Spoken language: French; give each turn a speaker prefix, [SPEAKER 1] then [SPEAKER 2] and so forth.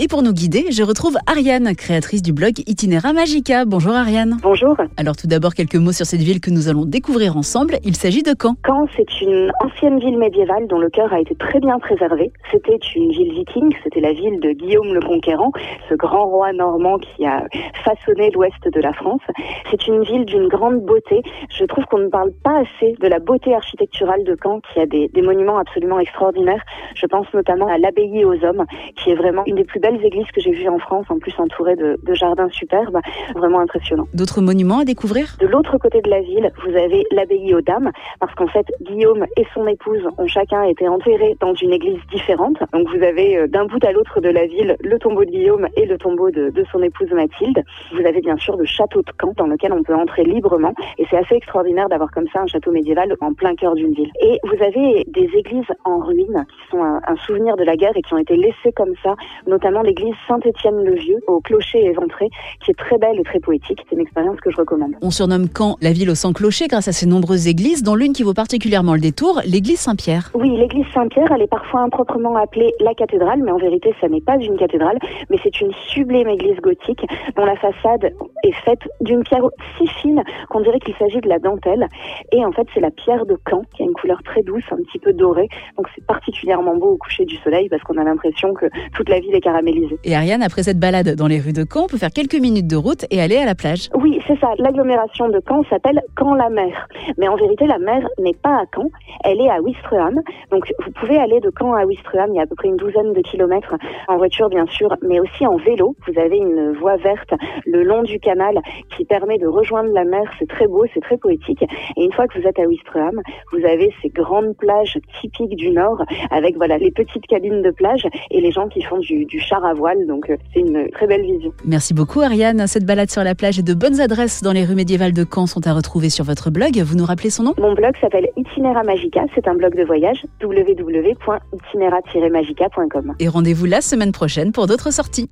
[SPEAKER 1] Et pour nous guider, je retrouve Ariane, créatrice du blog Itinéra Magica. Bonjour Ariane.
[SPEAKER 2] Bonjour.
[SPEAKER 1] Alors tout d'abord quelques mots sur cette ville que nous allons découvrir ensemble. Il s'agit de Caen.
[SPEAKER 2] Caen, c'est une ancienne ville médiévale dont le cœur a été très bien préservé. C'était une ville viking, c'était la ville de Guillaume le Conquérant, ce grand roi normand qui a façonné l'ouest de la France. C'est une ville d'une grande beauté. Je trouve qu'on ne parle pas assez de la beauté architecturale de Caen qui a des, des monuments absolument extraordinaires. Je pense notamment à l'abbaye aux hommes qui est vraiment une des plus belles églises que j'ai vues en France, en plus entourée de, de jardins superbes, vraiment impressionnant.
[SPEAKER 1] D'autres monuments à découvrir?
[SPEAKER 2] De l'autre côté de la ville, vous avez l'abbaye aux dames, parce qu'en fait, Guillaume et son épouse ont chacun été enterrés dans une église différente. Donc vous avez euh, d'un bout à l'autre de la ville le tombeau de Guillaume et le tombeau de, de son épouse Mathilde. Vous avez bien sûr le château de Caen, dans lequel on peut entrer librement, et c'est assez extraordinaire d'avoir comme ça un château médiéval en plein cœur d'une ville. Et vous avez des églises en ruine qui sont un, un souvenir de la guerre et qui ont été laissées comme ça, notamment l'église Saint-Étienne-le-Vieux, au clocher éventré, qui est très belle et très poétique. C'est une expérience que je recommande.
[SPEAKER 1] On surnomme Caen la ville aux 100 clochers grâce à ses nombreuses églises, dont l'une qui vaut particulièrement le détour, l'église Saint-Pierre.
[SPEAKER 2] Oui, l'église Saint-Pierre, elle est parfois improprement appelée la cathédrale, mais en vérité, ça n'est pas une cathédrale, mais c'est une sublime église gothique dont la façade est faite d'une pierre si fine qu'on dirait qu'il s'agit de la dentelle. Et en fait, c'est la pierre de Caen qui a une couleur très douce, un petit peu dorée. Donc c'est particulièrement beau au coucher du soleil parce qu'on a l'impression que toute la ville est
[SPEAKER 1] Et Ariane, après cette balade dans les rues de Caen, on peut faire quelques minutes de route et aller à la plage.
[SPEAKER 2] Oui, c'est ça. L'agglomération de Caen s'appelle Caen-la-Mer. Mais en vérité, la mer n'est pas à Caen, elle est à Ouistreham. Donc vous pouvez aller de Caen à Ouistreham, il y a à peu près une douzaine de kilomètres en voiture bien sûr, mais aussi en vélo. Vous avez une voie verte le long du canal qui permet de rejoindre la mer. C'est très beau, c'est très poétique. Et une fois que vous êtes à Ouistreham, vous avez ces grandes plages typiques du Nord avec voilà les petites cabines de plage et les gens qui font du, du char à voile. Donc euh, c'est une très belle vision.
[SPEAKER 1] Merci beaucoup Ariane. Cette balade sur la plage et de bonnes adresses dans les rues médiévales de Caen sont à retrouver sur votre blog. Vous nous rappelez son nom?
[SPEAKER 2] Mon blog s'appelle Itinera Magica. C'est un blog de voyage www.itinera-magica.com.
[SPEAKER 1] Et rendez-vous la semaine prochaine pour d'autres sorties.